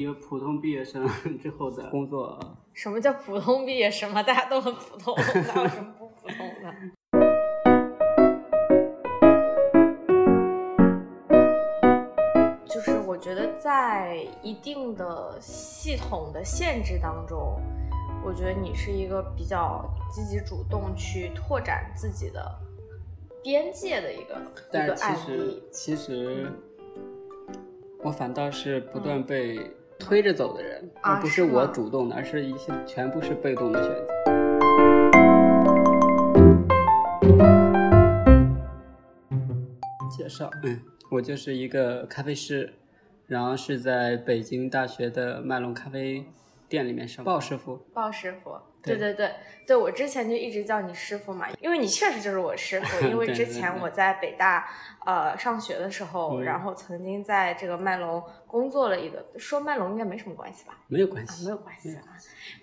一个普通毕业生之后的工作，什么叫普通毕业生嘛？大家都很普通，哪有什么不普通的？就是我觉得在一定的系统的限制当中，我觉得你是一个比较积极主动去拓展自己的边界的一个一个案是其实例。其实我反倒是不断被推着走的人，而不是我主动的，而是一些全部是被动的选择。介绍，嗯，我就是一个咖啡师，然后是在北京大学的麦隆咖啡店里面上鲍师傅。鲍师傅，对对对对对，我之前就一直叫你师傅嘛，因为你确实就是我师傅。因为之前我在北大呃上学的时候，嗯然后曾经在这个麦隆工作了一个，说麦隆应该没什么关系吧？啊，没有关系，没有关系啊。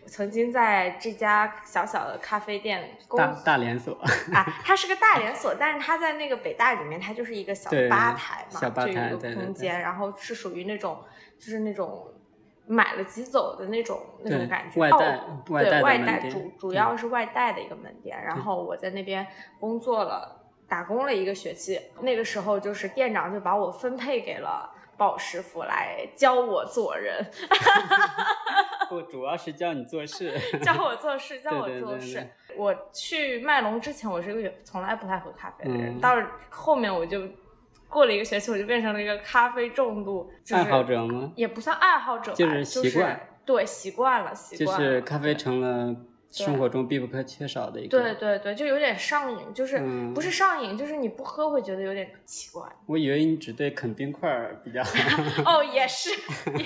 我曾经在这家小小的咖啡店工大大连锁，啊，它是个大连锁，但是它在那个北大里面，它就是一个小吧台嘛，小吧就有一个台对对对空间，然后是属于那种就是那种买了即走的那种那种感觉。哦外带外对外带主主要是外带的一个门店，然后我在那边工作了，打工了一个学期，那个时候就是店长就把我分配给了鲍师傅来教我做人，不，主要是教你做事。教我做事，教我对对对做事对。我去麦隆之前，我是一个从来不太喝咖啡的人，嗯到后面我就过了一个学期，我就变成了一个咖啡重度、就是、爱好，者吗？也不算爱好者吧，就就是习惯对，习惯了，习就惯了，是咖啡成了生活中必不可缺少的一个。对对对，就有点上瘾，就是、嗯不是上瘾，就是你不喝会觉得有点奇怪。我以为你只对啃冰块儿比较。哦，也是，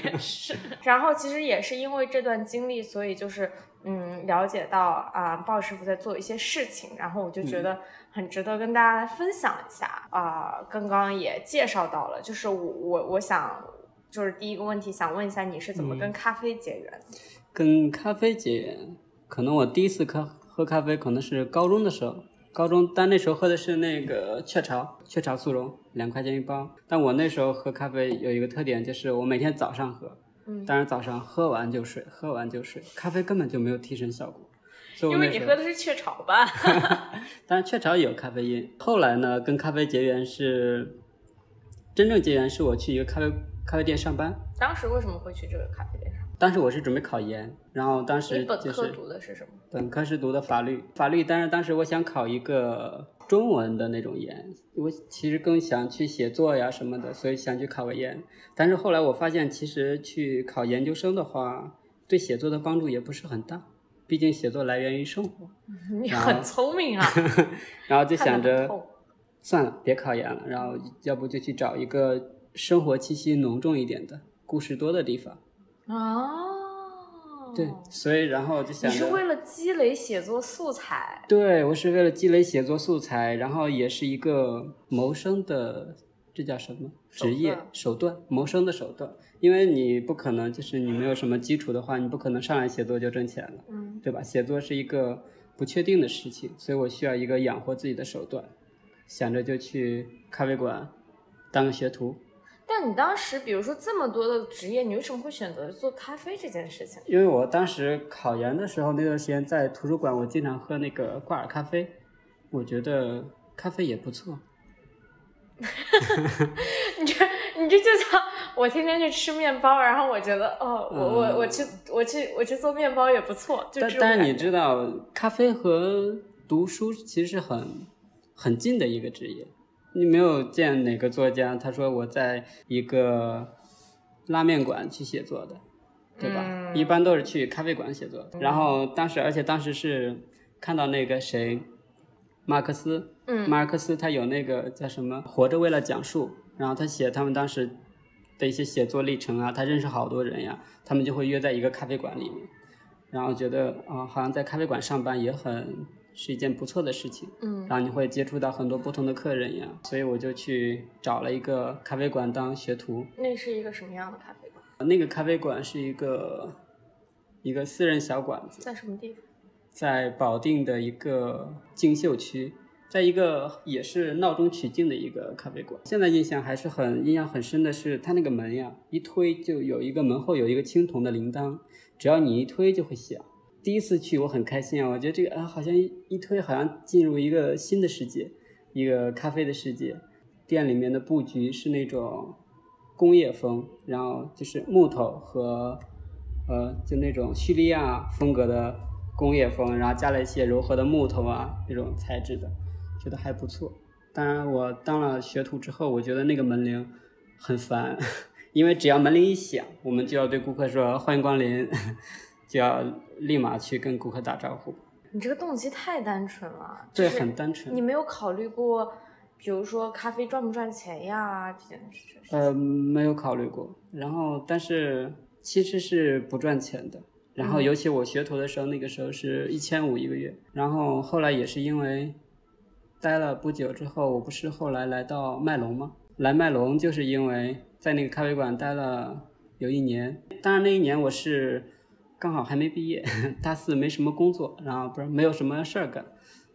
也是。然后其实也是因为这段经历，所以就是嗯，了解到啊，鲍师傅在做一些事情，然后我就觉得很值得跟大家来分享一下啊、刚刚也介绍到了，就是我我我想。就是第一个问题，想问一下你是怎么跟嗯咖啡结缘的？跟咖啡结缘，可能我第一次喝喝咖啡可能是高中的时候，高中但那时候喝的是那个雀巢，雀巢速溶，两块钱一包。但我那时候喝咖啡有一个特点，就是我每天早上喝，嗯当然早上喝完就睡，喝完就睡，咖啡根本就没有提神效果。所以因为你喝的是雀巢吧？但是雀巢也有咖啡因。后来呢，跟咖啡结缘是真正结缘是我去一个咖啡咖啡店上班，当时为什么会去这个咖啡店上？当时我是准备考研，然后当你本科时就是读的是什么？本科是读的法律，法律，但是当时我想考一个中文的那种研，我其实更想去写作呀什么的，所以想去考个研。但是后来我发现，其实去考研究生的话，对写作的帮助也不是很大，毕竟写作来源于生活。你很聪明啊，然后就想着透算了，别考研了，然后要不就去找一个生活气息浓重一点的、故事多的地方。哦，对，所以然后就想，你是为了积累写作素材，对我是为了积累写作素材，然后也是一个谋生的，这叫什么职业段手段？谋生的手段。因为你不可能就是你没有什么基础的话，你不可能上来写作就挣钱了。嗯，对吧？写作是一个不确定的事情，所以我需要一个养活自己的手段。想着就去咖啡馆当个学徒，但你当时比如说这么多的职业，你为什么会选择做咖啡这件事情？因为我当时考研的时候那段时间在图书馆，我经常喝那个挂耳咖啡，我觉得咖啡也不错。你这你这就像我天天去吃面包，然后我觉得哦，我我我去我去我去做面包也不错，就但但是你知道，咖啡和读书其实是很很近的一个职业。你没有见哪个作家他说我在一个拉面馆去写作的，对吧？嗯一般都是去咖啡馆写作。然后当时，而且当时是看到那个谁，马克思，嗯马尔克斯他有那个叫什么《活着为了讲述》，然后他写他们当时的一些写作历程啊，他认识好多人呀，他们就会约在一个咖啡馆里面，然后觉得啊、好像在咖啡馆上班也很是一件不错的事情，嗯然后你会接触到很多不同的客人呀，所以我就去找了一个咖啡馆当学徒，那是一个什么样的咖啡馆？那个咖啡馆是一个一个私人小馆子，在什么地方？在保定的一个锦绣区，在一个也是闹中取静的一个咖啡馆。现在印象还是很印象很深的是，它那个门呀，一推就有一个门后有一个青铜的铃铛，只要你一推就会响。第一次去我很开心啊，我觉得这个啊好像一推好像进入一个新的世界，一个咖啡的世界。店里面的布局是那种工业风，然后就是木头和呃就那种叙利亚风格的工业风，然后加了一些柔和的木头啊那种材质的，觉得还不错。当然我当了学徒之后，我觉得那个门铃很烦，因为只要门铃一响，我们就要对顾客说欢迎光临。就要立马去跟顾客打招呼。你这个动机太单纯了，对，很单纯。你没有考虑过，比如说咖啡赚不赚钱呀这件事？呃，没有考虑过。然后，但是其实是不赚钱的。然后，尤其我学徒的时候，那个时候是一千五一个月。然后后来也是因为待了不久之后，我不是后来来到麦隆吗？来麦隆就是因为在那个咖啡馆待了有一年。当然那一年我是。刚好还没毕业，大四没什么工作，然后不是没有什么事儿干，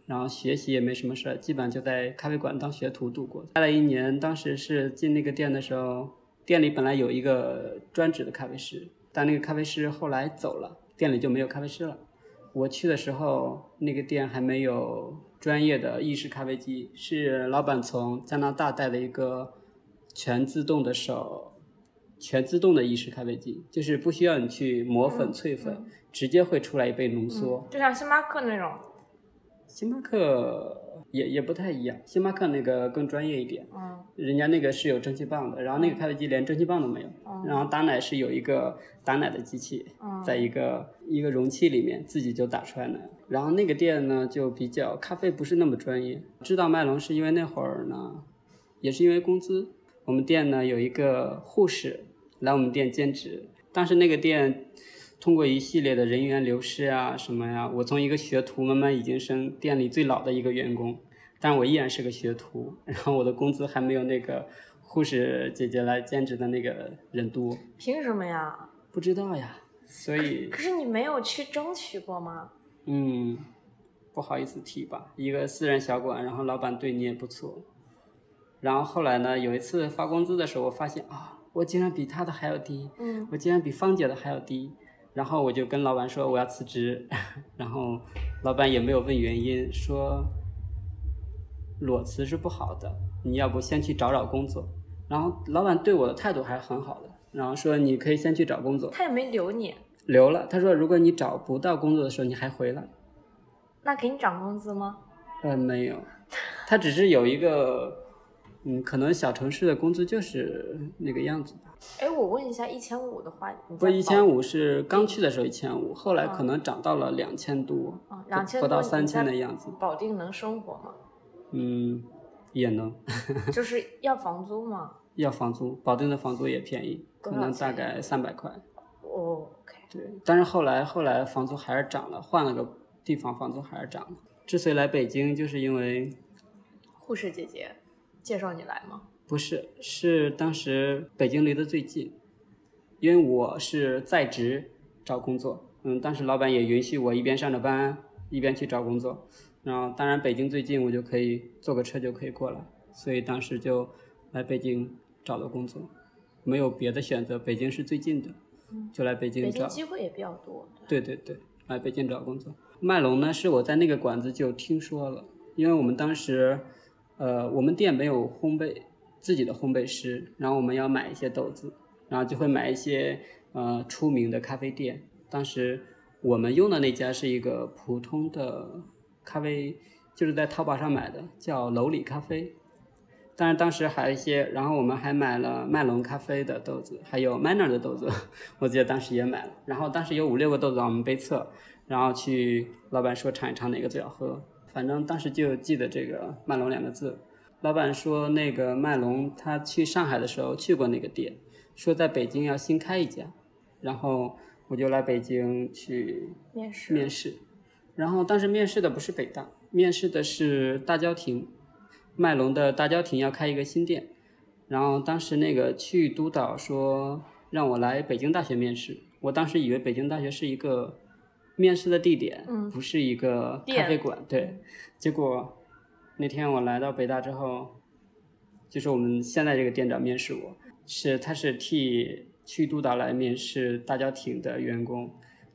然后学习也没什么事儿，基本就在咖啡馆当学徒度过。待了一年，当时是进那个店的时候，店里本来有一个专职的咖啡师，但那个咖啡师后来走了，店里就没有咖啡师了。我去的时候，那个店还没有专业的意式咖啡机，是老板从加拿大带了一个全自动的手。全自动的意式咖啡机，就是不需要你去磨粉萃粉，直接会出来一杯浓缩，就像星巴克那种。星巴克也也不太一样，星巴克那个更专业一点，嗯，人家那个是有蒸汽棒的，然后那个咖啡机连蒸汽棒都没有，然后打奶是有一个打奶的机器，在一个一个容器里面自己就打出来奶，然后那个店呢就比较咖啡不是那么专业，知道麦龙是因为那会儿呢，也是因为工资。我们店呢有一个护士来我们店兼职，但是那个店通过一系列的人员流失啊什么呀，我从一个学徒慢慢已经升店里最老的一个员工，但我依然是个学徒，然后我的工资还没有那个护士姐姐来兼职的那个人多。凭什么呀？不知道呀，所以。可是你没有去争取过吗？嗯，不好意思提吧，一个私人小馆，然后老板对你也不错。然后后来呢？有一次发工资的时候，我发现啊，我竟然比他的还要低，嗯，我竟然比芳姐的还要低。然后我就跟老板说我要辞职，然后老板也没有问原因，说裸辞是不好的，你要不先去找找工作。然后老板对我的态度还是很好的，然后说你可以先去找工作。他也没留你？留了。他说如果你找不到工作的时候，你还回来。那给你涨工资吗？呃，没有，他只是有一个。嗯，可能小城市的工资就是那个样子吧。哎，我问一下，一千五的话，不，一千五是刚去的时候一千五，后来可能涨到了两千多，两千不到三千的样子。保定能生活吗？嗯，也能。就是要房租吗？要房租，保定的房租也便宜，可能大概三百块。哦，OK。对，但是后来后来房租还是涨了，换了个地方，房租还是涨了。之所以来北京，就是因为护士姐姐。介绍你来吗？不是，是当时北京离得最近，因为我是在职找工作，嗯，当时老板也允许我一边上着班一边去找工作，然后当然北京最近，我就可以坐个车就可以过来，所以当时就来北京找了工作，没有别的选择，北京是最近的，就来北京找。北京机会也比较多。对对对，来北京找工作。麦龙呢，是我在那个馆子就听说了，因为我们当时。呃，我们店没有烘焙自己的烘焙师，然后我们要买一些豆子，然后就会买一些呃出名的咖啡店。当时我们用的那家是一个普通的咖啡，就是在淘宝上买的，叫楼里咖啡。但是当时还有一些，然后我们还买了麦隆咖啡的豆子，还有 Manner 的豆子，我记得当时也买了。然后当时有五六个豆子让我们杯测，然后去老板说尝一尝哪个最好喝。反正当时就记得这个麦龙两个字，老板说那个麦龙他去上海的时候去过那个店，说在北京要新开一家，然后我就来北京去面试。面试，然后当时面试的不是北大，面试的是大郊亭，麦龙的大郊亭要开一个新店，然后当时那个区域督导说让我来北京大学面试，我当时以为北京大学是一个。面试的地点不是一个咖啡馆，对，结果那天我来到北大之后，就是我们现在这个店长面试我，是他是替去督导来面试大郊亭的员工，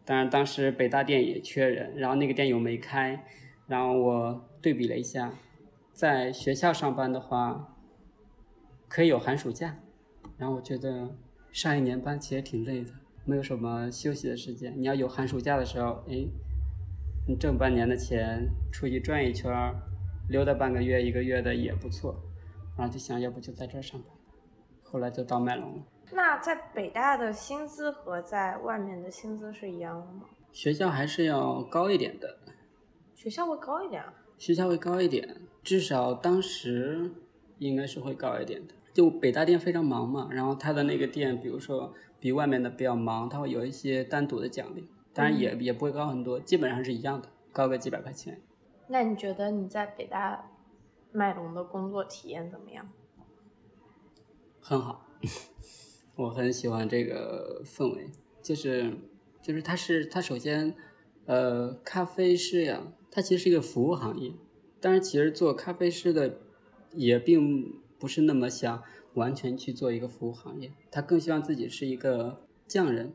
当然当时北大店也缺人，然后那个店又没开，然后我对比了一下，在学校上班的话，可以有寒暑假，然后我觉得上一年班其实挺累的，没有什么休息的时间，你要有寒暑假的时候，哎，你挣半年的钱出去转一圈儿。溜达半个月、一个月的也不错，然后就想要不就在这儿上班，后来就到麦隆了。那在北大的薪资和在外面的薪资是一样的吗？学校还是要高一点的。学校会高一点？啊学校会高一点，至少当时应该是会高一点的。就北大店非常忙嘛，然后他的那个店，比如说比外面的比较忙，他会有一些单独的奖励，当然也也不会高很多，基本上是一样的，高个几百块钱。那你觉得你在北大麦龙的工作体验怎么样？很好，我很喜欢这个氛围，就是就是它是它首先呃咖啡师呀，它其实是一个服务行业，但是其实做咖啡师的也并不是那么想完全去做一个服务行业，他更希望自己是一个匠人，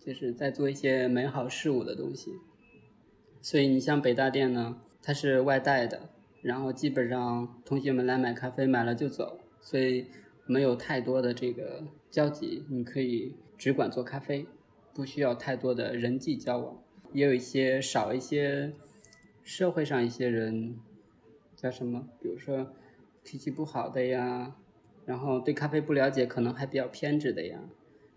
就是在做一些美好事物的东西，所以你像北大店呢。它是外带的，然后基本上同学们来买咖啡，买了就走，所以没有太多的这个交集。你可以只管做咖啡，不需要太多的人际交往，也有一些少一些社会上一些人叫什么，比如说脾气不好的呀，然后对咖啡不了解，可能还比较偏执的呀，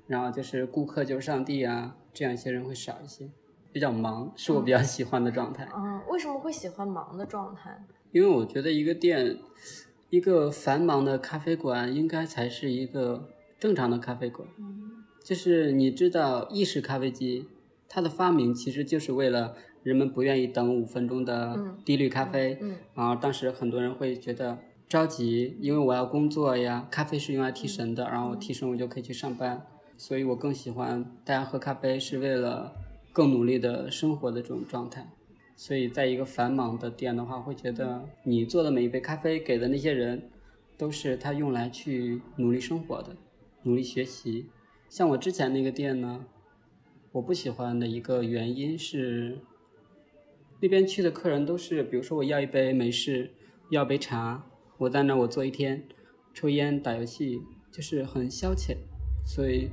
然后就是顾客就是上帝啊，这样一些人会少一些。比较忙是我比较喜欢的状态。嗯，为什么会喜欢忙的状态？因为我觉得一个店，一个繁忙的咖啡馆应该才是一个正常的咖啡馆。嗯，就是你知道意式咖啡机，它的发明其实就是为了人们不愿意等五分钟的低滤咖啡。嗯，然后当时很多人会觉得着急，因为我要工作呀，咖啡是用来提神的，然后提神我就可以去上班。所以我更喜欢大家喝咖啡是为了。更努力的生活的这种状态，所以在一个繁忙的店的话，会觉得你做的每一杯咖啡给的那些人，都是他用来去努力生活的，努力学习。像我之前那个店呢，我不喜欢的一个原因是，那边去的客人都是，比如说我要一杯美式，要杯茶，我在那我坐一天，抽烟打游戏，就是很消遣，所以。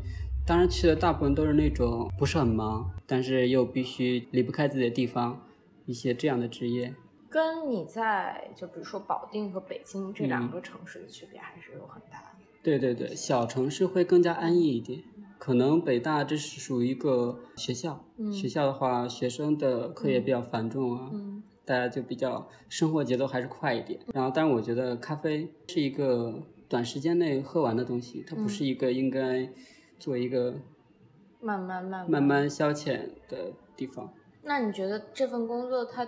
当然去的大部分都是那种不是很忙，但是又必须离不开自己的地方，一些这样的职业。跟你在就比如说保定和北京这两个城市的区别还是有很大的。对对对，小城市会更加安逸一点。可能北大这是属于一个学校，学校的话学生的课业比较繁重啊，大家就比较生活节奏还是快一点。然后，但是我觉得咖啡是一个短时间内喝完的东西，它不是一个应该。做一个慢慢慢慢慢消遣的地方。那你觉得这份工作它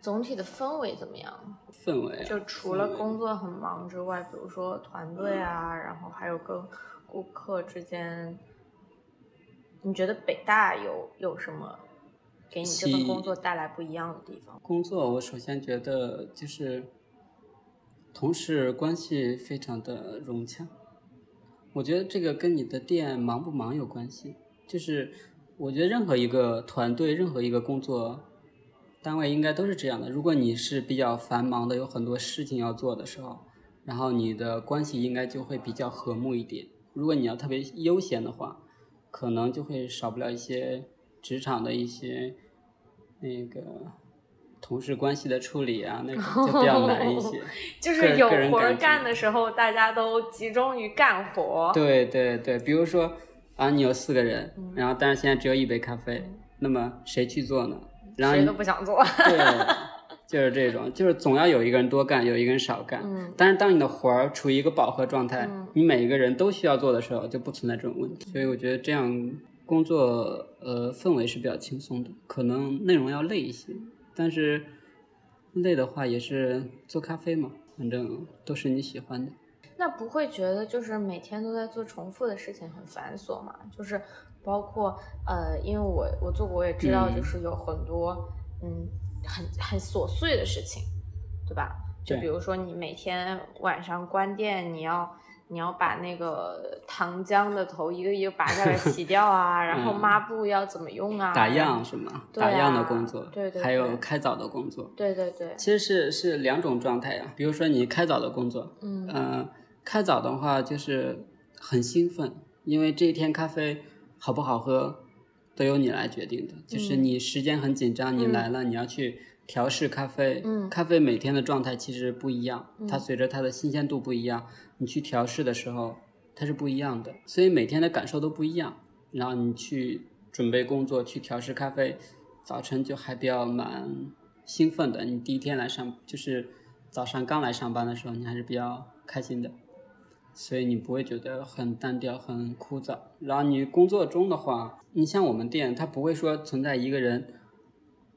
总体的氛围怎么样？氛围就除了工作很忙之外，比如说团队啊，然后还有跟顾客之间，你觉得北大有有什么给你这份工作带来不一样的地方？工作，我首先觉得就是同事关系非常的融洽。我觉得这个跟你的店忙不忙有关系，就是我觉得任何一个团队、任何一个工作单位应该都是这样的。如果你是比较繁忙的，有很多事情要做的时候，然后你的关系应该就会比较和睦一点。如果你要特别悠闲的话，可能就会少不了一些职场的一些那个。同事关系的处理啊，那种 就比较难一些。就是有活干的时候，大家都集中于干活。对对对，比如说啊，你有四个人，然后但是现在只有一杯咖啡，那么谁去做呢？然后谁都不想做。对，就是这种，就是总要有一个人多干，有一个人少干。嗯。但是当你的活儿处于一个饱和状态，你每一个人都需要做的时候，就不存在这种问题。所以我觉得这样工作呃氛围是比较轻松的，可能内容要累一些。但是累的话也是做咖啡嘛，反正都是你喜欢的。那不会觉得就是每天都在做重复的事情很繁琐嘛？就是包括呃，因为我我做过，我也知道，就是有很多嗯很很琐碎的事情，对吧？就比如说你每天晚上关店，你要你要把那个糖浆的头一个一个拔下来 洗掉啊，然后嗯抹布要怎么用啊？打样是吗？对打样的啊工作，对对还有开早的工作，对对对，其实是是两种状态呀。比如说你开早的工作，嗯呃，开早的话就是很兴奋，因为这一天咖啡好不好喝都由你来决定的。就是嗯你时间很紧张，你嗯来了，你要去调试咖啡。嗯咖啡每天的状态其实不一样，它嗯随着它的新鲜度不一样，你去调试的时候它是不一样的，所以每天的感受都不一样。然后你去准备工作，去调试咖啡，早晨就还比较蛮兴奋的。你第一天来上，就是早上刚来上班的时候，你还是比较开心的，所以你不会觉得很单调、很枯燥。然后你工作中的话，你像我们店，它不会说存在一个人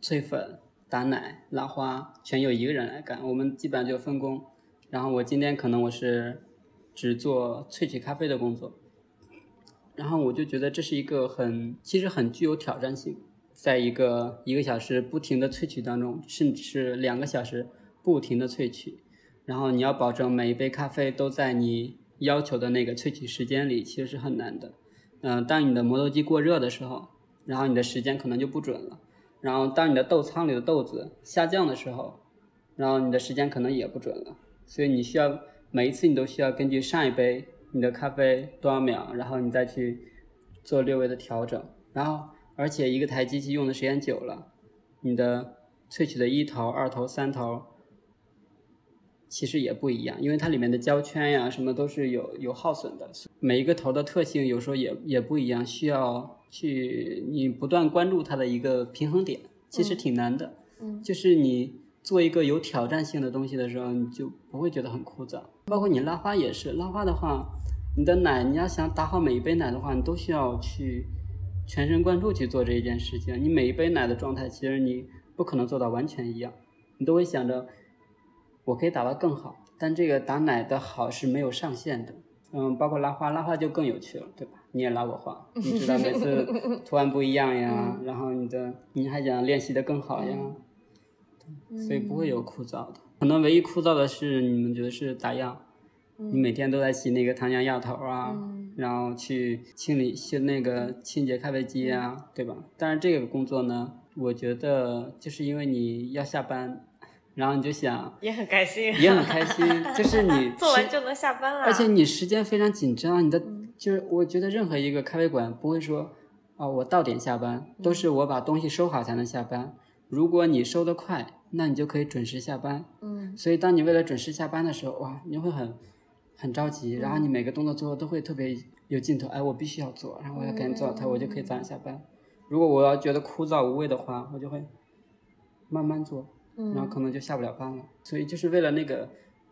萃粉、打奶、拉花，全由一个人来干。我们基本上就分工。然后我今天可能我是只做萃取咖啡的工作，然后我就觉得这是一个很，其实很具有挑战性，在一个一个小时不停的萃取当中，甚至是两个小时不停的萃取，然后你要保证每一杯咖啡都在你要求的那个萃取时间里，其实是很难的。嗯、当你的磨豆机过热的时候，然后你的时间可能就不准了。然后当你的豆仓里的豆子下降的时候，然后你的时间可能也不准了。所以你需要每一次你都需要根据上一杯你的咖啡多少秒，然后你再去做略微的调整。然后而且一个台机器用的时间久了，你的萃取的一头、二头、三头其实也不一样，因为它里面的胶圈呀什么都是有有耗损的，每一个头的特性有时候也也不一样，需要去你不断关注它的一个平衡点，其实嗯挺难的。嗯就是你做一个有挑战性的东西的时候，你就不会觉得很枯燥。包括你拉花也是，拉花的话，你的奶你要想打好每一杯奶的话，你都需要去全神贯注去做这一件事情。你每一杯奶的状态，其实你不可能做到完全一样，你都会想着我可以打得更好，但这个打奶的好是没有上限的。嗯，包括拉花，拉花就更有趣了，对吧？你也拉过花，你知道每次图案不一样呀，然后你的你还想练习的更好呀，所以不会有枯燥的。可能唯一枯燥的是你们觉得是打样，你每天都在洗那个糖浆药头啊，嗯然后去清理修那个清洁咖啡机啊，对吧？但是这个工作呢，我觉得就是因为你要下班，然后你就想 也很开心，也很开心，就是你做完就能下班了，而且你时间非常紧张，你的嗯就是我觉得任何一个咖啡馆不会说啊、我到点下班，嗯都是我把东西收好才能下班。如果你收的快，那你就可以准时下班。嗯所以当你为了准时下班的时候，哇，你会很很着急，然后嗯你每个动作做的都会特别有劲头，哎，我必须要做，然后我要赶紧做好它，我就可以早点下班。如果我要觉得枯燥无味的话，我就会慢慢做，然后嗯可能就下不了班了。所以就是为了那个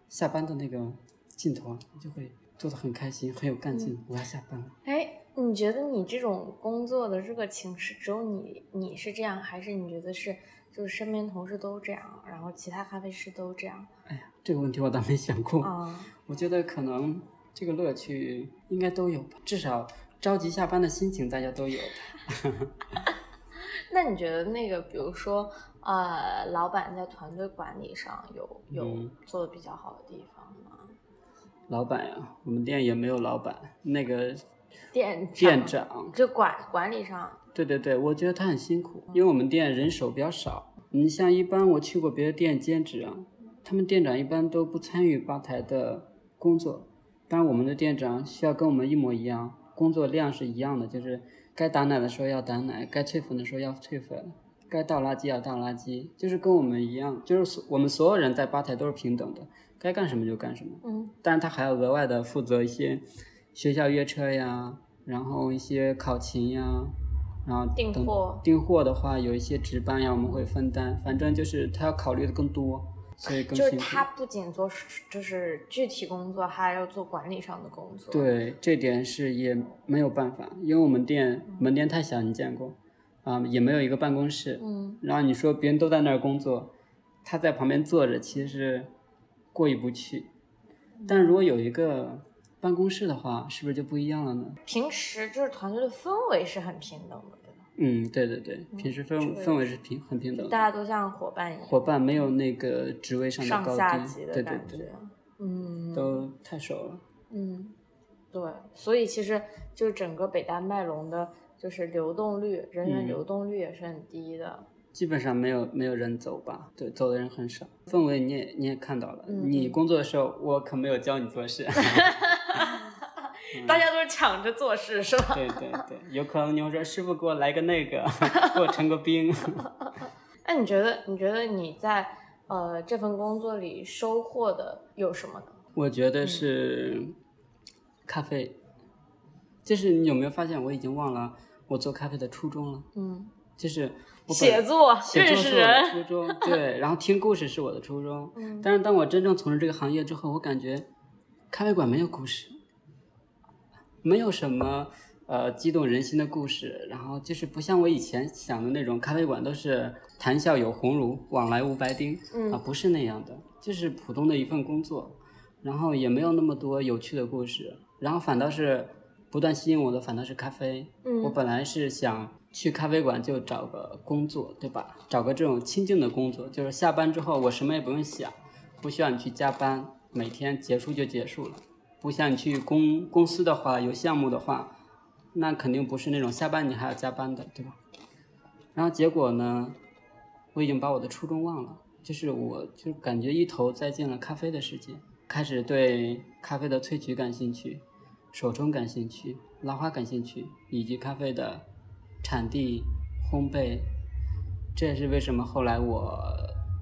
下班的那个劲头啊，就会做的很开心，很有干劲。我要下班了。哎，你觉得你这种工作的热情是只有你你是这样，还是你觉得是就是身边同事都这样，然后其他咖啡师都这样哎呀，这个问题我倒没想过。啊？我觉得可能这个乐趣应该都有吧，至少着急下班的心情大家都有的。那你觉得那个，比如说，呃，老板在团队管理上有有嗯做的比较好的地方吗？老板呀，我们店也没有老板，那个店店长，就管管理上，对对对，我觉得他很辛苦，因为我们店人手比较少。你像一般我去过别的店兼职啊，他们店长一般都不参与吧台的工作，当然我们的店长需要跟我们一模一样，工作量是一样的，就是该打奶的时候要打奶，该催粉的时候要催粉，该倒垃圾要倒垃圾，就是跟我们一样，就是所我们所有人在吧台都是平等的，该干什么就干什么。嗯但是他还要额外的负责一些学校约车呀，然后一些考勤呀，然后订货订货的话有一些值班呀，我们会分担，反正就是他要考虑的更多，所以更就是。他不仅做就是具体工作，还要做管理上的工作。，对，这点是也没有办法，因为我们店嗯门店太小，你见过，啊、也没有一个办公室，嗯然后你说别人都在那儿工作，他在旁边坐着，其实过意不去。但如果有一个办公室的话，是不是就不一样了呢？平时就是团队的氛围是很平等的，对吧？嗯，对对对，平时氛这个氛围是平很平等的，大家都像伙伴一样，伙伴没有那个职位上的上高低，下级的对对感觉。对，嗯，都太熟了。嗯，对，所以其实就整个北大麦隆的，就是流动率，人员嗯流动率也是很低的。基本上没有没有人走吧，对，走的人很少。氛围你也你也看到了，你工作的时候我可没有教你做事。大家都是抢着做事，是吧？对对对，有可能你会说师傅给我来个那个，给我成个兵。那你觉得，你觉得你在呃这份工作里收获的有什么呢？我觉得是咖啡，就是你有没有发现我已经忘了我做咖啡的初衷了？嗯，就是写作、写作认识是我的初人，衷，对，然后听故事是我的初衷。嗯。但是当我真正从事这个行业之后，我感觉咖啡馆没有故事，没有什么呃激动人心的故事，然后就是不像我以前想的那种咖啡馆都是谈笑有鸿儒，往来无白丁，嗯。啊，不是那样的，就是普通的一份工作，然后也没有那么多有趣的故事，然后反倒是不断吸引我的反倒是咖啡，嗯。我嗯本来是想去咖啡馆就找个工作，对吧？找个这种清静的工作，就是下班之后我什么也不用想，不需要你去加班，每天结束就结束了。不像你去公公司的话，有项目的话，那肯定不是那种下班你还要加班的，对吧？然后结果呢，我已经把我的初衷忘了，就是我就感觉一头栽进了咖啡的世界，开始对咖啡的萃取感兴趣，手冲感兴趣，拉花感兴趣，以及咖啡的产地、烘焙。这也是为什么后来我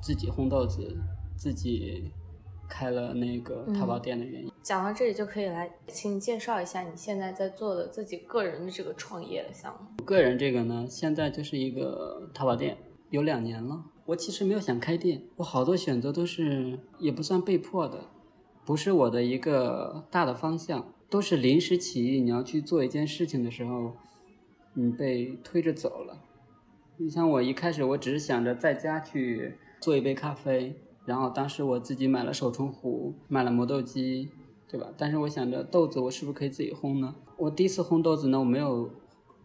自己烘豆子，自己开了那个淘宝店的原因。讲到这里就可以来，请你介绍一下你现在在做的自己个人的这个创业的项目。个人这个呢，现在就是一个淘宝店，有两年了。我其实没有想开店，我好多选择都是也不算被迫的，不是我的一个大的方向，都是临时起意。你要去做一件事情的时候，你被推着走了。你像我一开始我只是想着在家去做一杯咖啡，然后当时我自己买了手冲壶，买了磨豆机，对吧？但是我想着豆子我是不是可以自己烘呢？我第一次烘豆子呢，我没有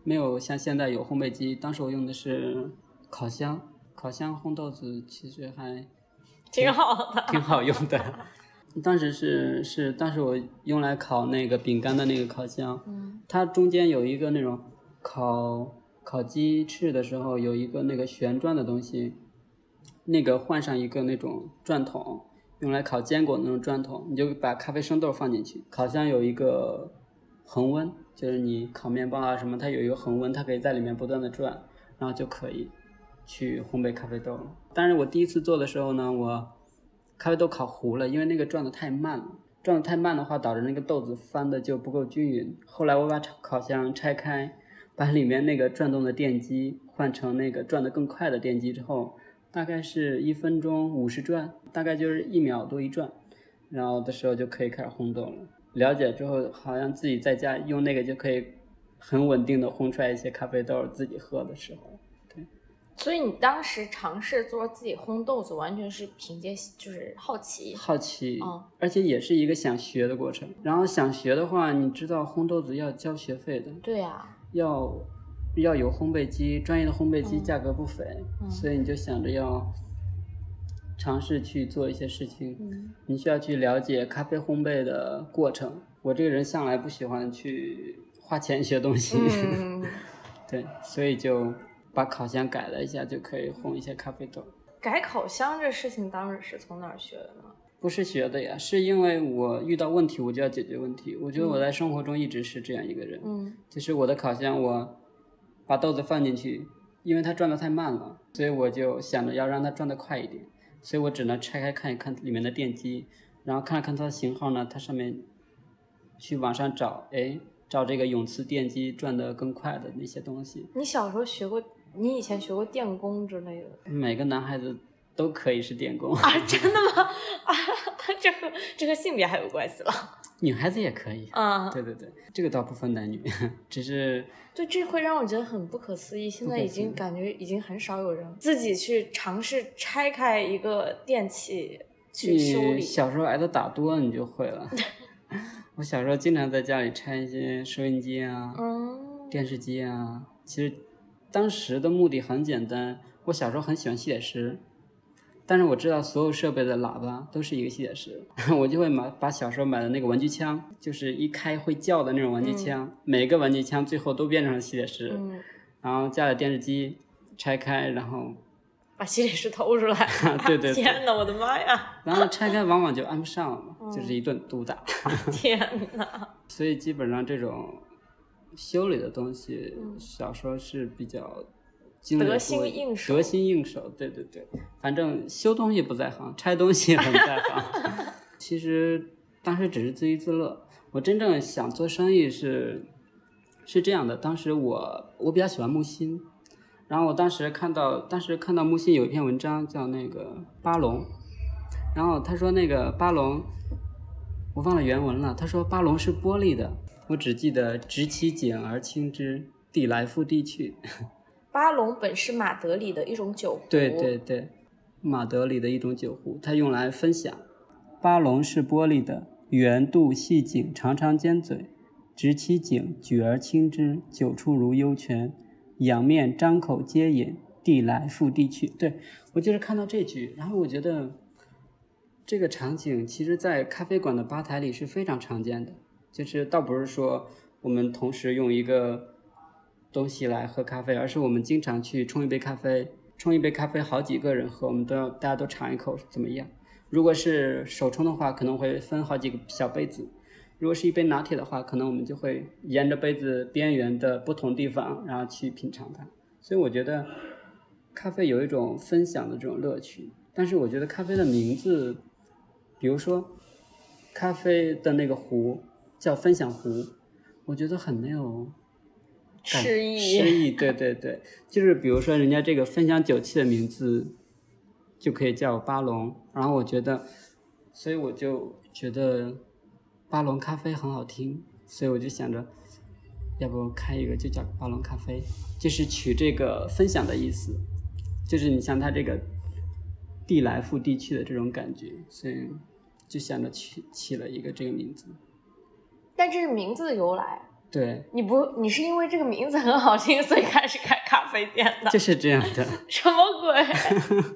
没有像现在有烘焙机，当时我用的是烤箱，烤箱烘豆子其实还 挺好的，挺好用的。当时是是当时我用来烤那个饼干的那个烤箱，嗯它中间有一个那种烤烤鸡翅的时候有一个那个旋转的东西，那个换上一个那种转筒，用来烤坚果的那种转筒，你就把咖啡生豆放进去。烤箱有一个恒温，就是你烤面包啊什么，它有一个恒温，它可以在里面不断的转，然后就可以去烘焙咖啡豆了。但是我第一次做的时候呢，我咖啡豆烤糊了，因为那个转的太慢了。转的太慢的话，导致那个豆子翻的就不够均匀。后来我把烤箱拆开，把里面那个转动的电机换成那个转得更快的电机之后，大概是一分钟五十转，大概就是一秒多一转，然后的时候就可以开始烘豆了。了解之后，好像自己在家用那个就可以很稳定的烘出来一些咖啡豆，自己喝的时候。所以你当时尝试做自己烘豆子，完全是凭借就是好奇。好奇，嗯而且也是一个想学的过程。然后想学的话，你知道烘豆子要交学费的，对呀、要要有烘焙机，专业的烘焙机嗯价格不菲，嗯所以你就想着要尝试去做一些事情。嗯你需要去了解咖啡烘焙的过程。我这个人向来不喜欢去花钱学东西，嗯，对，所以就把烤箱改了一下，就可以烘一些咖啡豆。改烤箱这事情当时是从哪儿学的呢？不是学的呀，是因为我遇到问题我就要解决问题。我觉得我在生活中一直是这样一个人，嗯就是我的烤箱，我把豆子放进去，因为它转的太慢了，所以我就想着要让它转的快一点，所以我只能拆开看一看里面的电机，然后看了看它的型号呢，它上面去网上找，哎，找这个永磁电机转的更快的那些东西。你小时候学过，你以前学过电工之类的每个男孩子都可以是电工，啊？真的吗？啊，这和这和性别还有关系了女孩子也可以。啊？对对对，这个倒不分男女，只是对，这会让我觉得很不可思议。现在已经感觉已经很少有人自己去尝试拆开一个电器去修理。小时候挨的打多，你就会了。我小时候经常在家里拆一些收音机啊、嗯，电视机啊，其实当时的目的很简单，我小时候很喜欢吸铁石，但是我知道所有设备的喇叭都是一个吸铁石，我就会买把小时候买的那个玩具枪，就是一开会叫的那种玩具枪，每个玩具枪最后都变成了吸铁石，嗯，然后家里电视机拆开，然后 把吸铁石偷出来。对对对天哪，我的妈呀！然后拆开往往就安不上了嘛，嗯就是一顿毒打。天哪！所以基本上这种修理的东西，嗯小时候是比较经历得心应手得心应手。对对对，反正修东西不在行，拆东西很在行。其实当时只是自娱自乐，我真正想做生意是是这样的。当时我我比较喜欢木心，然后我当时看到当时看到木心有一篇文章叫那个巴龙，然后他说那个巴龙，我忘了原文了。他说巴龙是玻璃的，我只记得执其井而轻之，地来复地去。巴龙本是马德里的一种酒壶。对对对，马德里的一种酒壶，它用来分享。巴龙是玻璃的，圆肚细颈，长长尖嘴，执其颈，举而轻之，酒出如幽泉。仰面张口皆饮，地来复地去。对我就是看到这句，然后我觉得这个场景其实在咖啡馆的吧台里是非常常见的，就是倒不是说我们同时用一个东西来喝咖啡，而是我们经常去冲一杯咖啡，冲一杯咖啡好几个人喝，我们都要大家都尝一口怎么样？如果是手冲的话，可能会分好几个小杯子；如果是一杯拿铁的话，可能我们就会沿着杯子边缘的不同地方，然后去品尝它。所以我觉得咖啡有一种分享的这种乐趣，但是我觉得咖啡的名字，比如说咖啡的那个壶叫分享壶，我觉得很没有感诗意诗意，对对对，就是比如说人家这个分享酒器的名字就可以叫巴龙，然后我觉得，所以我就觉得巴龙咖啡很好听，所以我就想着，要不开一个就叫巴龙咖啡，就是取这个分享的意思，就是你像它这个地来复地去的这种感觉，所以就想着起起了一个这个名字。但这是名字的由来。对，你不，你是因为这个名字很好听，所以开始开咖啡店的？就是这样的。什么鬼？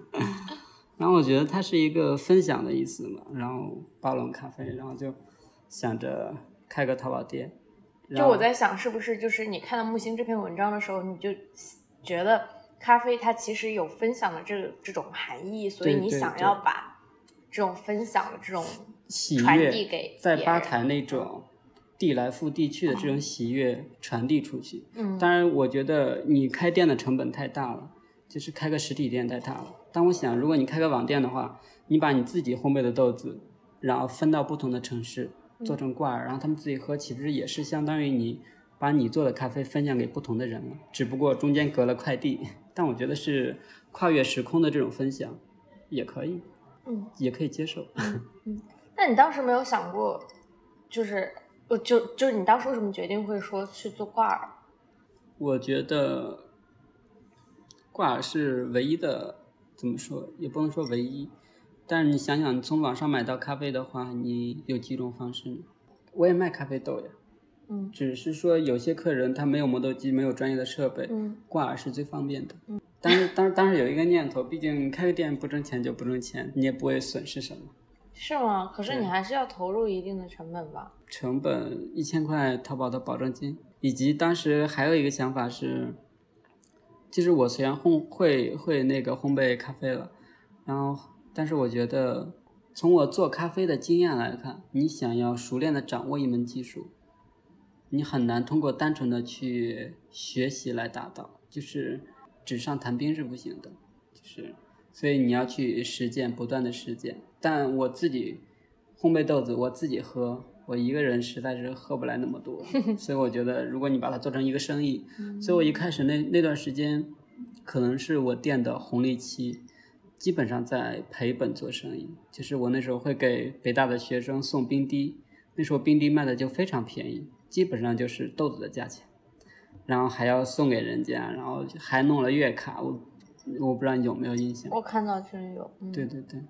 然后我觉得它是一个分享的意思嘛，然后巴龙咖啡，然后就想着开个淘宝店。就我在想，是不是就是你看到木星这篇文章的时候，你就觉得咖啡它其实有分享的这这种含义，所以你想要把这种分享的这种喜传递给在吧台那种地来复地去的这种喜悦传递出去。嗯当然，我觉得你开店的成本太大了，就是开个实体店太大了。但我想，如果你开个网店的话，你把你自己烘焙的豆子，然后分到不同的城市，做成挂耳，然后他们自己喝，岂不是也是相当于你把你做的咖啡分享给不同的人了？只不过中间隔了快递，但我觉得是跨越时空的这种分享，也可以，嗯，也可以接受。嗯那你当时没有想过，就是我就就是你当时为什么决定会说去做挂耳？我觉得挂耳是唯一的，怎么说也不能说唯一，但是你想想，你从网上买到咖啡的话，你有几种方式呢？我也卖咖啡豆呀，嗯只是说有些客人他没有磨豆机，没有专业的设备，嗯挂耳是最方便的。但是当当时有一个念头，毕竟开个店不挣钱就不挣钱，你也不会损失什么。是吗？可是你还是要投入一定的成本吧？成本一千块淘宝的保证金，以及当时还有一个想法是，就是我虽然烘会会那个烘焙咖啡了，然后但是我觉得从我做咖啡的经验来看，你想要熟练的掌握一门技术，你很难通过单纯的去学习来达到，就是纸上谈兵是不行的，就是所以你要去实践，不断的实践。但我自己烘焙豆子，我自己喝，我一个人实在是喝不来那么多，所以我觉得如果你把它做成一个生意，所以我一开始那那段时间，可能是我店的红利期，基本上在赔本做生意。就是我那时候会给北大的学生送冰滴，那时候冰滴卖的就非常便宜，基本上就是豆子的价钱，然后还要送给人家，然后还弄了月卡，我我不知道你有没有印象。我看到群里有，嗯、对对对，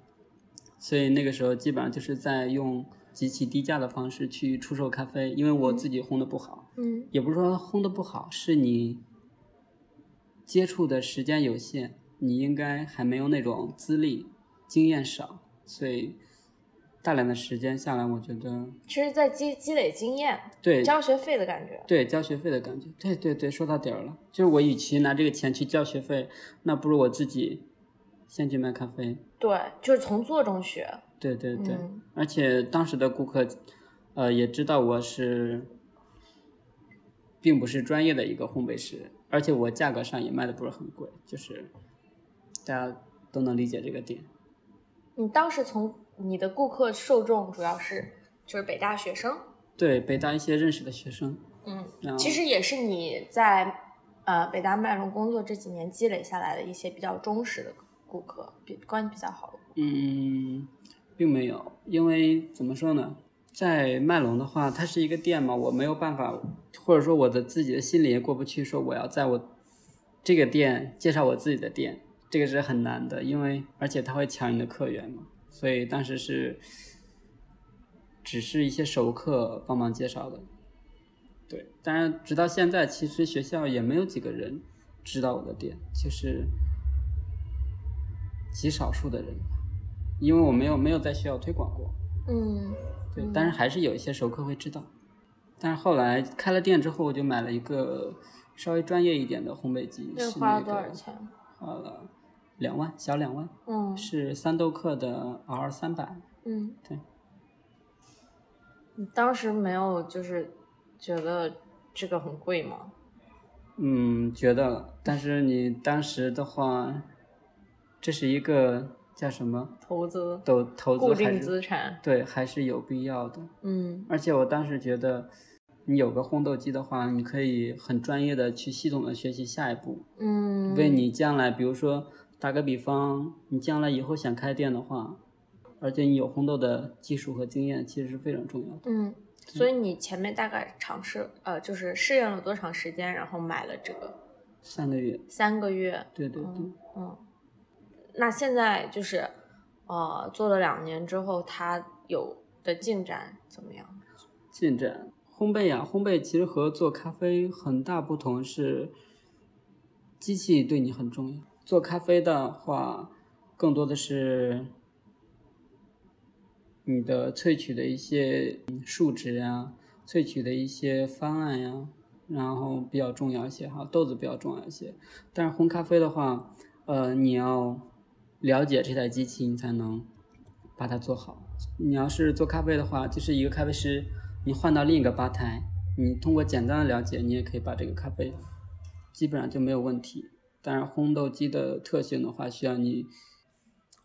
所以那个时候基本上就是在用极其低价的方式去出售咖啡，因为我自己烘的不好，嗯。也不是说烘的不好，是你接触的时间有限，你应该还没有那种资历，经验少，所以大量的时间下来，我觉得其实在积积累经验，对交学费的感觉。对交学费的感觉，对对对，说到点儿了，就是我与其拿这个钱去交学费，那不如我自己先去卖咖啡。对，就是从做中学。对对对，嗯而且当时的顾客，呃，也知道我是，并不是专业的一个烘焙师，而且我价格上也卖的不是很贵，就是大家都能理解这个点。你当时从你的顾客受众主要是就是北大学生，对北大一些认识的学生，嗯，其实也是你在呃北大麦隆工作这几年积累下来的一些比较忠实的顾客，比关系比较好的。嗯，并没有，因为怎么说呢，在麦龙的话，它是一个店嘛，我没有办法，或者说我的自己的心里也过不去，说我要在我这个店介绍我自己的店，这个是很难的，因为而且他会抢你的客源嘛，所以当时是只是一些熟客帮忙介绍的，对，当然直到现在，其实学校也没有几个人知道我的店，就是极少数的人吧。因为我没有没有在学校推广过，嗯，对，嗯但是还是有一些熟客会知道。但是后来开了店之后，我就买了一个稍微专业一点的烘焙机，是多少个钱？花了两万，小两万，嗯是三豆客的 R 三百。嗯，对。你当时没有就是觉得这个很贵吗？嗯，觉得了，但是你当时的话，这是一个叫什么投资投投固定资还是资产，对，还是有必要的。嗯而且我当时觉得，你有个烘豆机的话，你可以很专业的去系统的学习下一步，嗯，为你将来，比如说打个比方，你将来以后想开店的话，而且你有烘豆的技术和经验，其实是非常重要的。嗯，所以你前面大概尝试呃就是适应了多长时间，然后买了这个三个月，三个月，对对对，嗯嗯，那现在就是呃做了两年之后，它有的进展怎么样？进展烘焙呀、烘焙其实和做咖啡很大不同是，机器对你很重要。做咖啡的话，更多的是你的萃取的一些数值呀，萃取的一些方案呀，然后比较重要一些哈，豆子比较重要一些。但是烘咖啡的话，呃，你要了解这台机器，你才能把它做好。你要是做咖啡的话，就是一个咖啡师，你换到另一个吧台，你通过简单的了解，你也可以把这个咖啡基本上就没有问题。当然，烘豆机的特性的话，需要你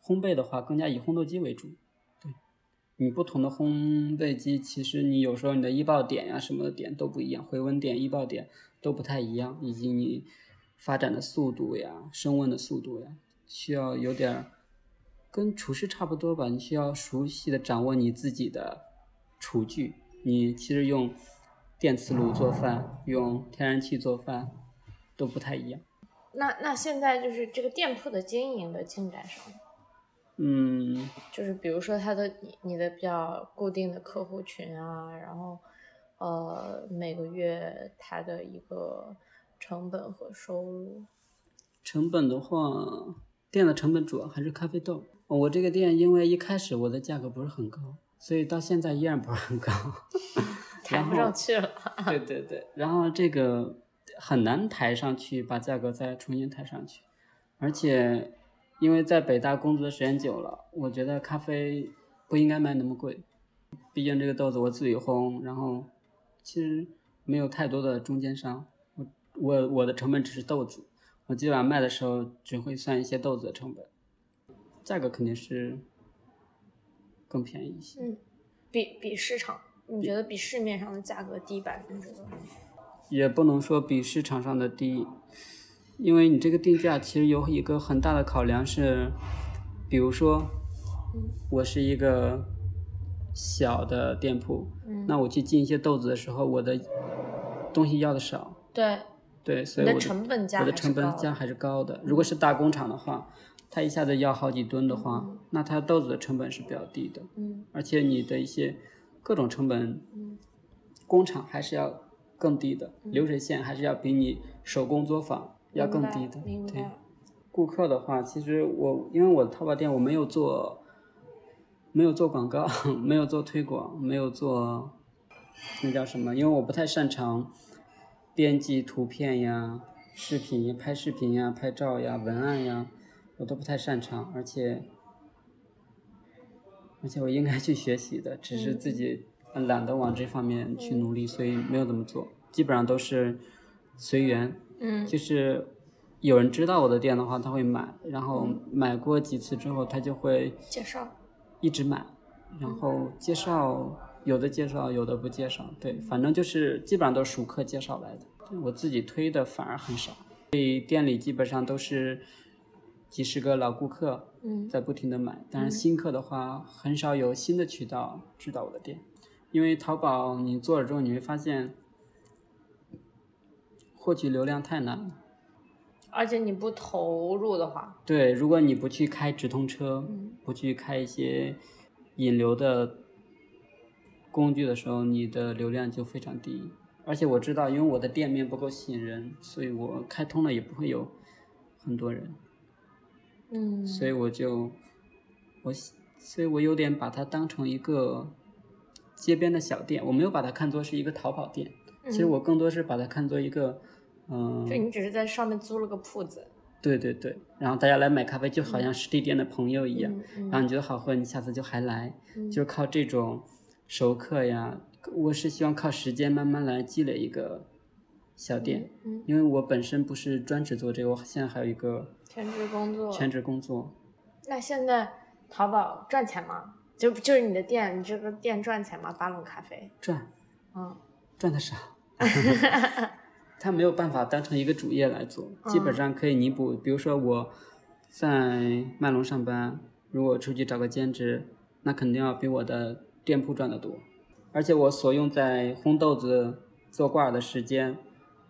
烘焙的话更加以烘豆机为主。对，你不同的烘焙机，其实你有时候你的易爆点呀、什么的点都不一样，回温点、易爆点都不太一样，以及你发展的速度呀、升温的速度呀，需要有点儿跟厨师差不多吧，你需要熟悉的掌握你自己的厨具。你其实用电磁炉做饭，用天然气做饭都不太一样。那那现在就是这个店铺的经营的进展上，嗯，就是比如说他的你你的比较固定的客户群啊，然后呃每个月他的一个成本和收入，成本的话，店的成本主要还是咖啡豆。我这个店因为一开始我的价格不是很高，所以到现在依然不是很高。抬不上去了。对对对，然后这个很难抬上去，把价格再重新抬上去。而且，因为在北大工作的时间久了，我觉得咖啡不应该卖那么贵。毕竟这个豆子我自己烘，然后其实没有太多的中间商，我我我的成本只是豆子，我基本上卖的时候只会算一些豆子的成本，价格肯定是更便宜一些。嗯，比比市场，你觉得比市面上的价格低百分之多少？也不能说比市场上的低，因为你这个定价其实有一个很大的考量是，比如说，我是一个小的店铺，嗯，那我去进一些豆子的时候，我的东西要的少，对，对，所以我你的成本价我的还是高的成本价还是高的。如果是大工厂的话，它一下子要好几吨的话，嗯那它豆子的成本是比较低的，嗯而且你的一些各种成本嗯工厂还是要更低的，嗯流水线还是要比你手工作坊要更低的。对顾客的话，其实我因为我的淘宝店我没有做，没有做广告，没有做推广，没有做那叫什么？因为我不太擅长编辑图片呀、视频、拍视频呀、拍照呀、文案呀，我都不太擅长，而且而且我应该去学习的，只是自己懒得往这方面去努力，所以没有怎么做，基本上都是随缘。嗯。就是有人知道我的店的话，他会买，然后嗯。买过几次之后，他就会介绍，一直买，然后介绍有的介绍，有的不介绍，对，反正就是基本上都是熟客介绍来的，我自己推的反而很少，所以店里基本上都是几十个老顾客嗯在不停的买，但是新客的话很少有新的渠道知道我的店，因为淘宝你做了之后你会发现获取流量太难了。而且你不投入的话，对，如果你不去开直通车，嗯不去开一些引流的工具的时候，你的流量就非常低。而且我知道，因为我的店面不够吸引人，所以我开通了也不会有很多人，嗯。所以我就我喜所以我有点把它当成一个街边的小店，我没有把它看作是一个淘宝店，其实嗯我更多是把它看作一个嗯。就你只是在上面租了个铺子，对对对，然后大家来买咖啡就好像实体店的朋友一样，嗯嗯。然后你觉得好喝，你下次就还来，嗯。就是靠这种熟客呀。我是希望靠时间慢慢来积累一个小店，嗯，因为我本身不是专职做这个，我现在还有一个全职工作，全职工作。那现在淘宝赚钱吗？就就是你的店，你这个店赚钱吗？巴龙咖啡，赚嗯赚的少，他没有办法当成一个主业来做，基本上可以弥补。比如说我在麦龙上班，如果出去找个兼职，那肯定要比我的店铺赚的多。而且我所用在烘豆子、做挂耳的时间，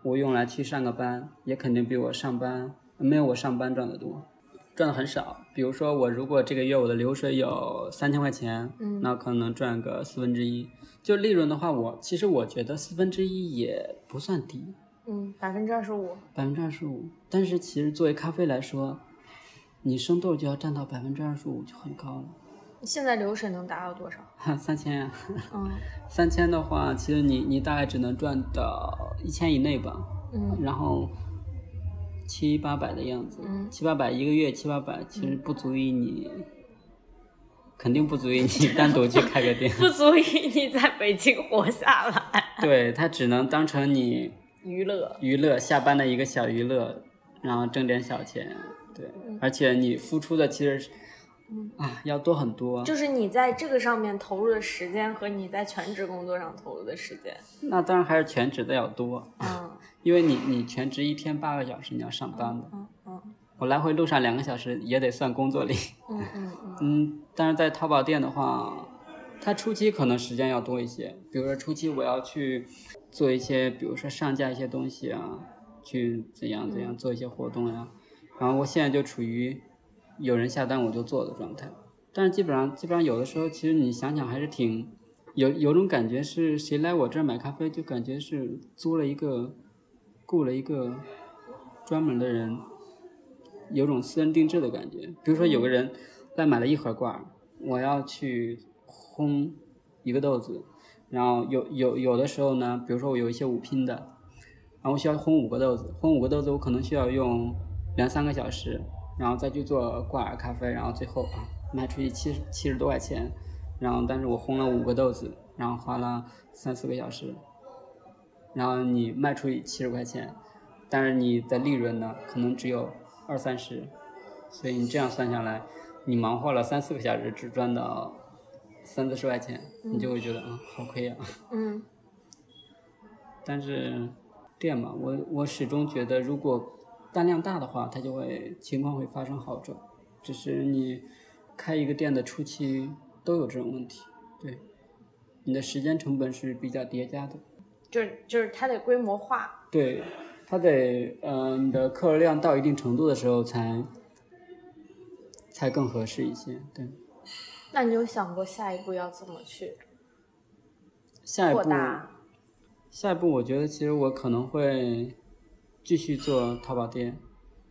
我用来去上个班，也肯定比我上班没有我上班赚的多，赚的很少。比如说我如果这个月我的流水有三千块钱，嗯那可能赚个四分之一。就利润的话，我其实我觉得四分之一也不算低，嗯，百分之二十五，百分之二十五。但是其实作为咖啡来说，你生豆就要占到百分之二十五就很高了。现在流水能达到多少？哈，三千呀，嗯 三千的话，其实你你大概只能赚到一千以内吧，嗯然后七八百的样子，嗯七八百一个月七八百，其实不足以你，肯定不足以你 单独去开个店。不足以你在北京活下来。对，它只能当成你娱乐，娱乐下班的一个小娱乐，然后挣点小钱。对，而且你付出的其实是啊要多很多。就是你在这个上面投入的时间和你在全职工作上投入的时间。那当然还是全职的要多，嗯因为你你全职一天八个小时你要上班的，嗯嗯我来回路上两个小时也得算工作里。嗯嗯嗯 嗯，但是在淘宝店的话，它初期可能时间要多一些。比如说初期我要去做一些，比如说上架一些东西啊，去怎样怎样做一些活动呀、然后我现在就处于有人下单我就做的状态。但是基本上基本上有的时候，其实你想想还是挺有有种感觉是谁来我这儿买咖啡，就感觉是租了一个雇了一个专门的人，有种私人定制的感觉。比如说有个人来买了一盒挂耳，我要去烘一个豆子，然后有有有的时候呢，比如说我有一些五拼的，然后我需要烘五个豆子，烘五个豆子我可能需要用两三个小时，然后再去做挂耳咖啡，然后最后啊卖出去七十七十多块钱，然后但是我烘了五个豆子，然后花了三四个小时，然后你卖出去七十块钱，但是你的利润呢可能只有二三十，所以你这样算下来，你忙活了三四个小时只赚到三四十块钱，你就会觉得啊、好亏呀、嗯。但是店嘛，我我始终觉得，如果单量大的话，它就会情况会发生好转。只是你开一个店的初期都有这种问题，对，你的时间成本是比较叠加的。就是就是它得规模化。对，它得呃，你的客流量到一定程度的时候才才更合适一些。对，那你有想过下一步要怎么去下一步？下一步我觉得其实我可能会继续做淘宝店，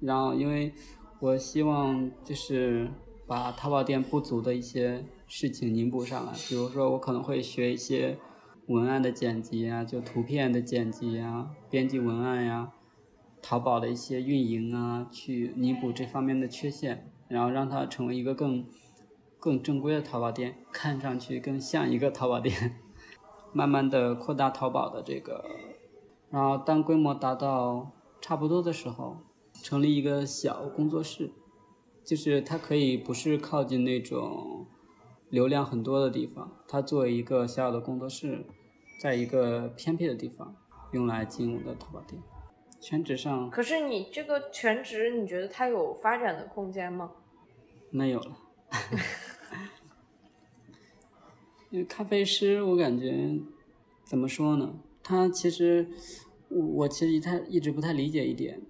然后因为我希望就是把淘宝店不足的一些事情弥补上来，比如说我可能会学一些文案的剪辑啊，就图片的剪辑啊，编辑文案呀，淘宝的一些运营啊，去弥补这方面的缺陷，然后让它成为一个更更正规的淘宝店，看上去更像一个淘宝店，慢慢的扩大淘宝的这个，然后当规模达到差不多的时候。成立一个小工作室，就是它可以不是靠近那种流量很多的地方，它作为一个小小的工作室，在一个偏僻的地方用来经营我的淘宝店。全职上，可是你这个全职，你觉得它有发展的空间吗？没有了，因为咖啡师，我感觉怎么说呢？他其实我其实一太一直不太理解一点。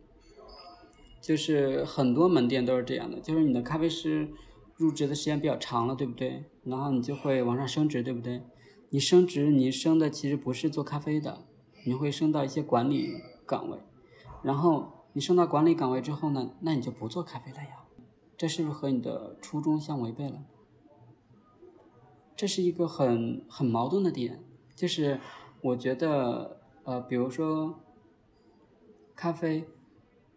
就是很多门店都是这样的，就是你的咖啡师入职的时间比较长了，对不对？然后你就会往上升职，对不对？你升职，你升的其实不是做咖啡的，你会升到一些管理岗位。然后你升到管理岗位之后呢，那你就不做咖啡了呀？这是不是和你的初衷相违背了？这是一个很很矛盾的点，就是我觉得，呃，比如说咖啡。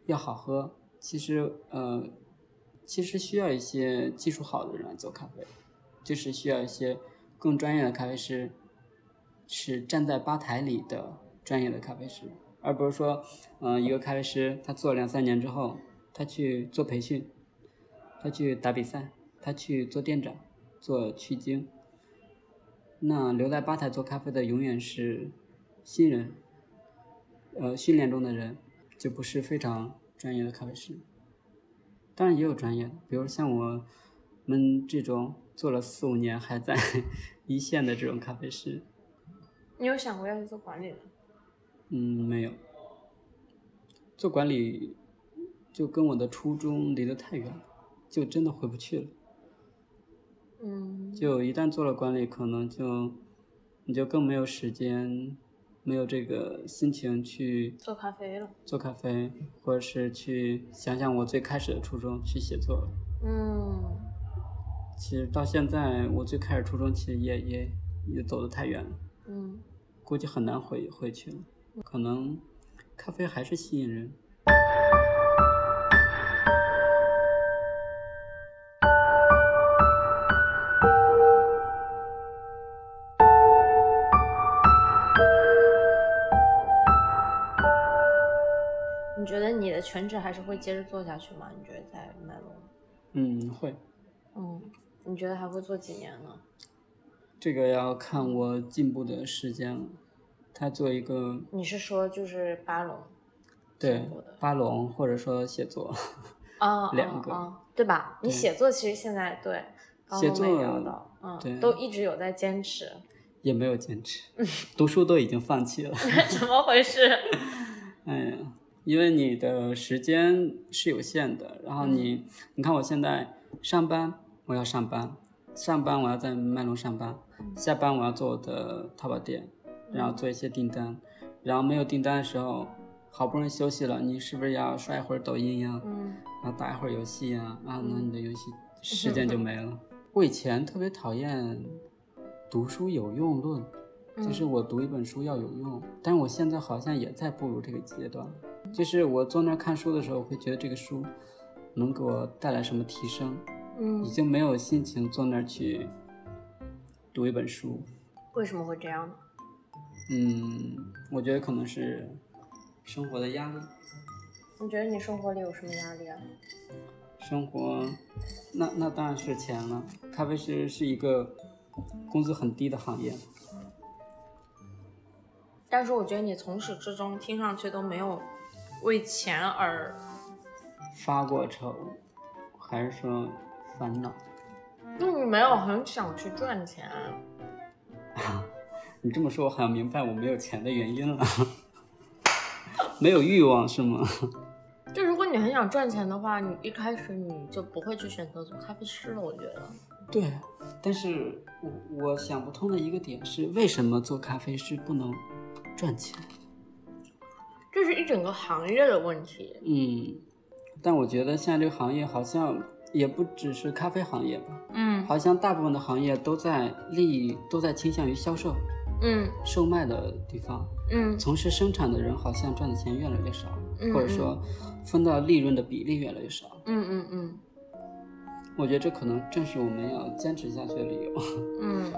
要好喝，其实呃，其实需要一些技术好的人来做咖啡，就是需要一些更专业的咖啡师，是站在吧台里的专业的咖啡师，而不是说，嗯，一个咖啡师他做了两三年之后，他去做培训，他去打比赛，他去做店长，做取经，那留在吧台做咖啡的永远是新人，呃，训练中的人。就不是非常专业的咖啡师，当然也有专业的，比如像我们这种做了四五年还在 一线的这种咖啡师。你有想过要去做管理吗？嗯，没有。做管理就跟我的初衷离得太远了，就真的回不去了。嗯。就一旦做了管理，可能就你就更没有时间。没有这个心情去做咖啡了，做咖啡，或者是去想想我最开始的初衷去写作了。嗯，其实到现在，我最开始初衷其实也也也走得太远了。嗯，估计很难回回去了。可能咖啡还是吸引人。还是会接着做下去吗？你觉得在麦龙？嗯，会。嗯，你觉得还会做几年呢？这个要看我进步的时间了。他做一个，你是说就是巴龙？对，巴龙或者说写作。啊，两个，对吧？你写作其实现在对，写作嗯，都一直有在坚持。也没有坚持，读书都已经放弃了。怎么回事？哎呀。因为你的时间是有限的，然后你，你看我现在上班，我要上班，上班我要在麦龙上班，下班我要做我的淘宝店，然后做一些订单，然后没有订单的时候，好不容易休息了，你是不是要刷一会儿抖音呀？嗯，然后打一会儿游戏呀？啊，那你的游戏时间就没了。我以前特别讨厌读书有用论，就是我读一本书要有用，但是我现在好像也在步入这个阶段。就是我坐那儿看书的时候，会觉得这个书能给我带来什么提升，嗯，已经没有心情坐那儿去读一本书。为什么会这样呢？嗯，我觉得可能是生活的压力。你觉得你生活里有什么压力啊？生活，那那当然是钱了。咖啡师是一个工资很低的行业。但是我觉得你从始至终听上去都没有。为钱而发过愁，还是说烦恼？那你没有很想去赚钱？你这么说，我好像明白我没有钱的原因了。没有欲望是吗？就如果你很想赚钱的话，你一开始你就不会去选择做咖啡师了。我觉得。对，但是我我想不通的一个点是，为什么做咖啡师不能赚钱？这是是一整个行业的问题。嗯，但我觉得现在这个行业好像也不只是咖啡行业吧，嗯好像大部分的行业都在利益都在倾向于销售、嗯售卖的地方，嗯从事生产的人好像赚的钱越来越少，嗯或者说分到利润的比例越来越少。嗯嗯嗯我觉得这可能正是我们要坚持下去的理由。嗯